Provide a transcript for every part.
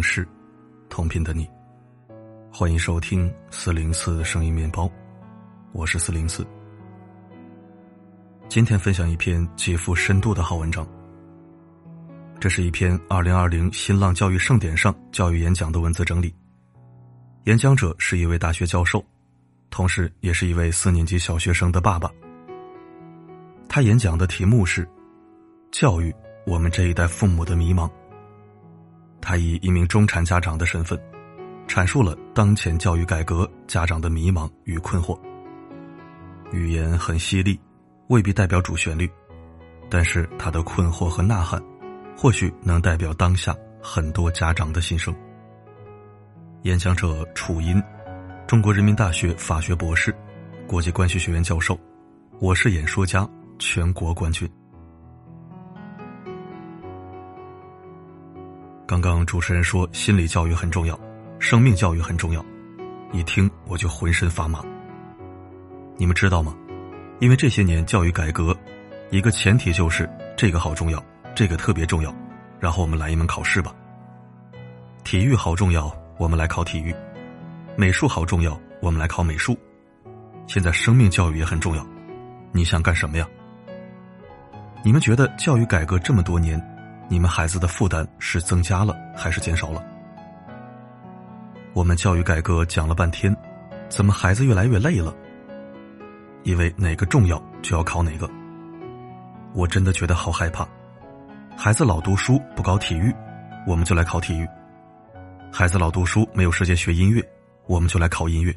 是，同频的你，欢迎收听四零四声音面包，我是四零四。今天分享一篇极富深度的好文章。这是一篇二零二零新浪教育盛典上教育演讲的文字整理。演讲者是一位大学教授，同时也是一位四年级小学生的爸爸。他演讲的题目是“教育我们这一代父母的迷茫”。他以一名中产家长的身份，阐述了当前教育改革家长的迷茫与困惑。语言很犀利，未必代表主旋律，但是他的困惑和呐喊，或许能代表当下很多家长的心声。演讲者楚音，中国人民大学法学博士，国际关系学院教授，我是演说家全国冠军。刚刚主持人说心理教育很重要，生命教育很重要，一听我就浑身发麻。你们知道吗？因为这些年教育改革，一个前提就是这个好重要，这个特别重要，然后我们来一门考试吧。体育好重要，我们来考体育；美术好重要，我们来考美术。现在生命教育也很重要，你想干什么呀？你们觉得教育改革这么多年？你们孩子的负担是增加了还是减少了？我们教育改革讲了半天，怎么孩子越来越累了？因为哪个重要就要考哪个。我真的觉得好害怕。孩子老读书不搞体育，我们就来考体育；孩子老读书没有时间学音乐，我们就来考音乐。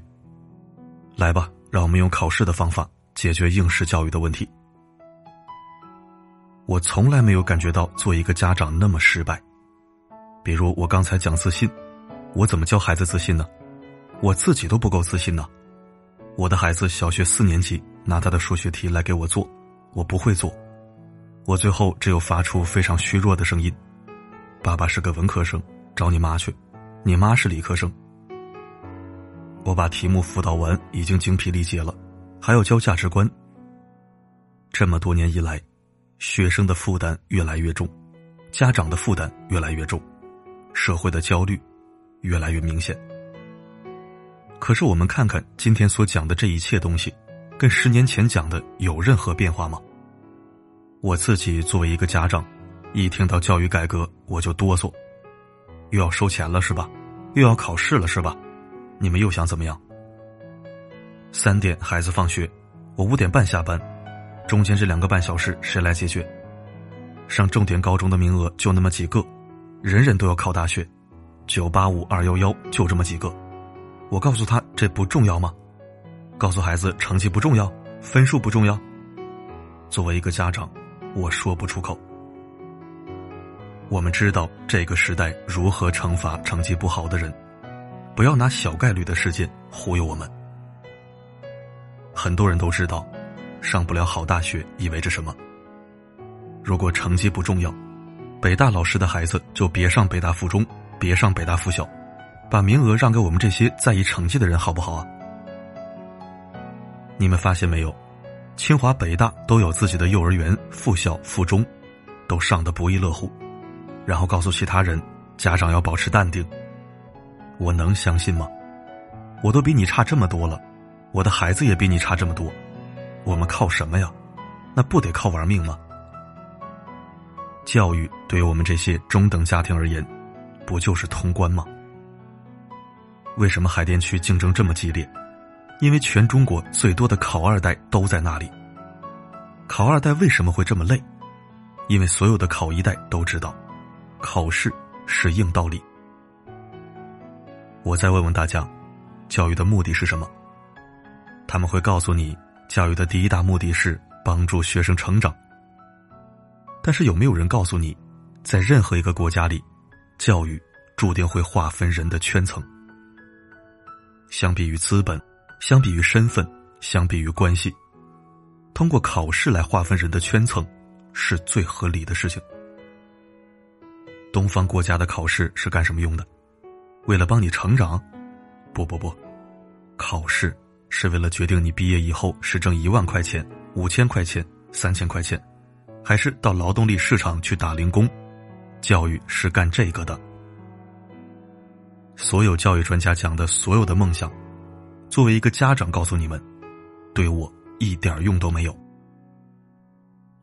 来吧，让我们用考试的方法解决应试教育的问题。我从来没有感觉到做一个家长那么失败。比如我刚才讲自信，我怎么教孩子自信呢？我自己都不够自信呢。我的孩子小学四年级拿他的数学题来给我做，我不会做，我最后只有发出非常虚弱的声音：“爸爸是个文科生，找你妈去，你妈是理科生。”我把题目辅导完，已经精疲力竭了，还要教价值观。这么多年以来。学生的负担越来越重，家长的负担越来越重，社会的焦虑越来越明显。可是我们看看今天所讲的这一切东西，跟十年前讲的有任何变化吗？我自己作为一个家长，一听到教育改革我就哆嗦，又要收钱了是吧？又要考试了是吧？你们又想怎么样？三点孩子放学，我五点半下班。中间这两个半小时谁来解决？上重点高中的名额就那么几个，人人都要考大学，九八五二幺幺就这么几个。我告诉他这不重要吗？告诉孩子成绩不重要，分数不重要。作为一个家长，我说不出口。我们知道这个时代如何惩罚成绩不好的人，不要拿小概率的事件忽悠我们。很多人都知道。上不了好大学意味着什么？如果成绩不重要，北大老师的孩子就别上北大附中，别上北大附小，把名额让给我们这些在意成绩的人，好不好啊？你们发现没有？清华、北大都有自己的幼儿园、附小、附中，都上的不亦乐乎，然后告诉其他人，家长要保持淡定。我能相信吗？我都比你差这么多了，我的孩子也比你差这么多。我们靠什么呀？那不得靠玩命吗？教育对于我们这些中等家庭而言，不就是通关吗？为什么海淀区竞争这么激烈？因为全中国最多的考二代都在那里。考二代为什么会这么累？因为所有的考一代都知道，考试是硬道理。我再问问大家，教育的目的是什么？他们会告诉你。教育的第一大目的是帮助学生成长。但是有没有人告诉你，在任何一个国家里，教育注定会划分人的圈层？相比于资本，相比于身份，相比于关系，通过考试来划分人的圈层，是最合理的事情。东方国家的考试是干什么用的？为了帮你成长？不不不，考试。是为了决定你毕业以后是挣一万块钱、五千块钱、三千块钱，还是到劳动力市场去打零工？教育是干这个的。所有教育专家讲的所有的梦想，作为一个家长告诉你们，对我一点用都没有。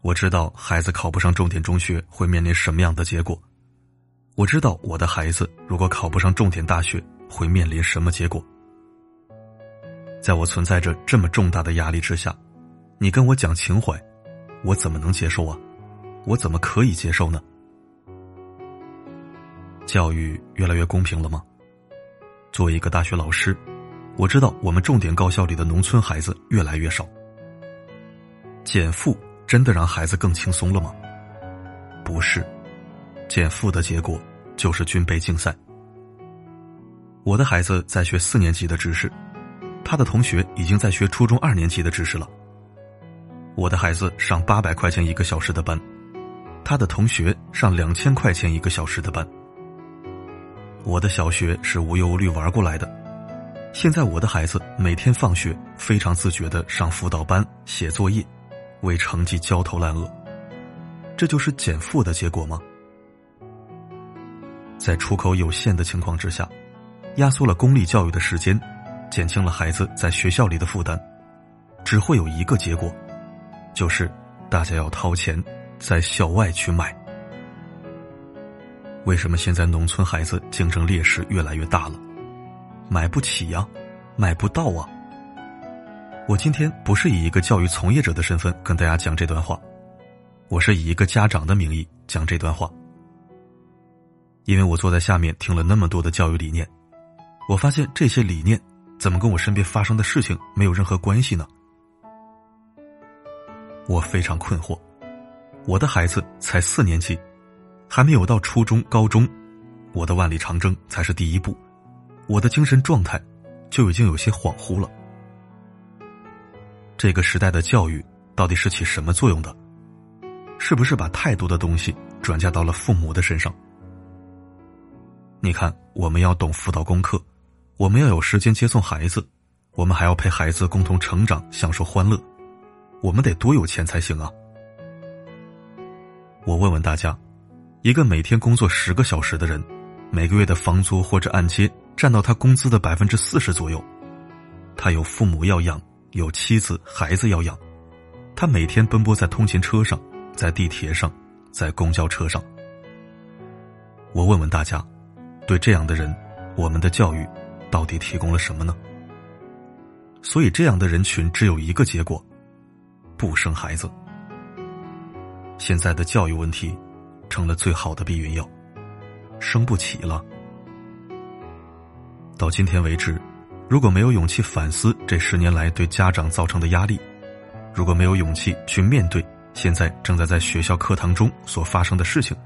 我知道孩子考不上重点中学会面临什么样的结果，我知道我的孩子如果考不上重点大学会面临什么结果。在我存在着这么重大的压力之下，你跟我讲情怀，我怎么能接受啊？我怎么可以接受呢？教育越来越公平了吗？作为一个大学老师，我知道我们重点高校里的农村孩子越来越少。减负。真的让孩子更轻松了吗？不是，减负的结果就是军备竞赛。我的孩子在学四年级的知识，他的同学已经在学初中二年级的知识了。我的孩子上八百块钱一个小时的班，他的同学上两千块钱一个小时的班。我的小学是无忧无虑玩过来的，现在我的孩子每天放学非常自觉的上辅导班写作业。为成绩焦头烂额，这就是减负的结果吗？在出口有限的情况之下，压缩了公立教育的时间，减轻了孩子在学校里的负担，只会有一个结果，就是大家要掏钱在校外去买。为什么现在农村孩子竞争劣势越来越大了？买不起呀，买不到啊。我今天不是以一个教育从业者的身份跟大家讲这段话，我是以一个家长的名义讲这段话。因为我坐在下面听了那么多的教育理念，我发现这些理念怎么跟我身边发生的事情没有任何关系呢？我非常困惑。我的孩子才四年级，还没有到初中、高中，我的万里长征才是第一步，我的精神状态就已经有些恍惚了。这个时代的教育到底是起什么作用的？是不是把太多的东西转嫁到了父母的身上？你看，我们要懂辅导功课，我们要有时间接送孩子，我们还要陪孩子共同成长，享受欢乐，我们得多有钱才行啊！我问问大家，一个每天工作十个小时的人，每个月的房租或者按揭占到他工资的百分之四十左右，他有父母要养。有妻子孩子要养，他每天奔波在通勤车上，在地铁上，在公交车上。我问问大家，对这样的人，我们的教育到底提供了什么呢？所以，这样的人群只有一个结果：不生孩子。现在的教育问题，成了最好的避孕药，生不起了。到今天为止。如果没有勇气反思这十年来对家长造成的压力，如果没有勇气去面对现在正在在学校课堂中所发生的事情，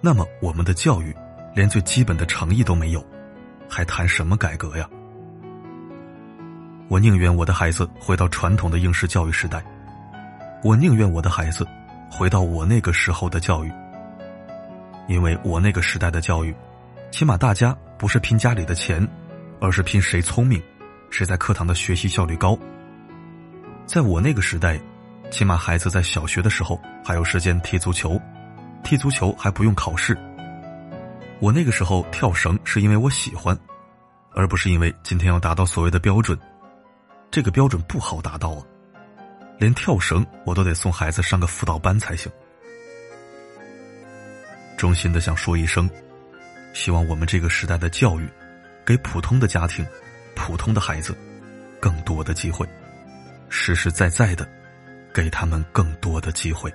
那么我们的教育连最基本的诚意都没有，还谈什么改革呀？我宁愿我的孩子回到传统的应试教育时代，我宁愿我的孩子回到我那个时候的教育，因为我那个时代的教育，起码大家不是拼家里的钱。而是拼谁聪明，谁在课堂的学习效率高。在我那个时代，起码孩子在小学的时候还有时间踢足球，踢足球还不用考试。我那个时候跳绳是因为我喜欢，而不是因为今天要达到所谓的标准。这个标准不好达到啊，连跳绳我都得送孩子上个辅导班才行。衷心的想说一声，希望我们这个时代的教育。给普通的家庭、普通的孩子更多的机会，实实在在的给他们更多的机会。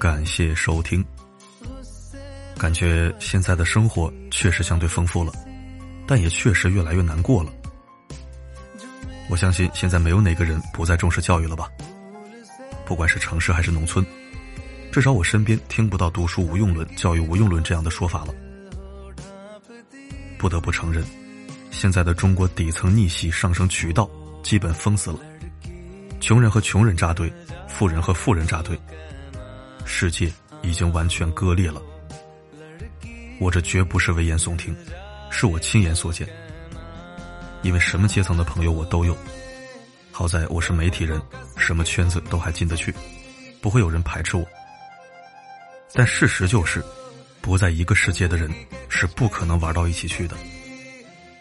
感谢收听。感觉现在的生活确实相对丰富了，但也确实越来越难过了。我相信现在没有哪个人不再重视教育了吧？不管是城市还是农村，至少我身边听不到“读书无用论”“教育无用论”这样的说法了。不得不承认，现在的中国底层逆袭上升渠道基本封死了，穷人和穷人扎堆，富人和富人扎堆，世界已经完全割裂了。我这绝不是危言耸听，是我亲眼所见。因为什么阶层的朋友我都有，好在我是媒体人，什么圈子都还进得去，不会有人排斥我。但事实就是，不在一个世界的人是不可能玩到一起去的。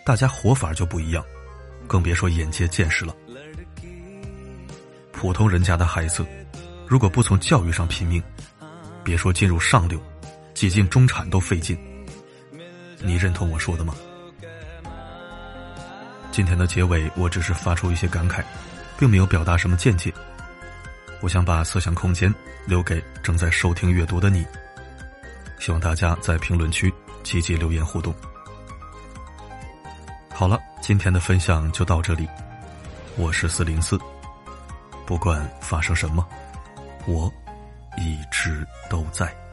大家活法就不一样，更别说眼界见识了。普通人家的孩子，如果不从教育上拼命，别说进入上流，挤进中产都费劲。你认同我说的吗？今天的结尾，我只是发出一些感慨，并没有表达什么见解。我想把思想空间留给正在收听阅读的你。希望大家在评论区积极留言互动。好了，今天的分享就到这里。我是四零四，不管发生什么，我一直都在。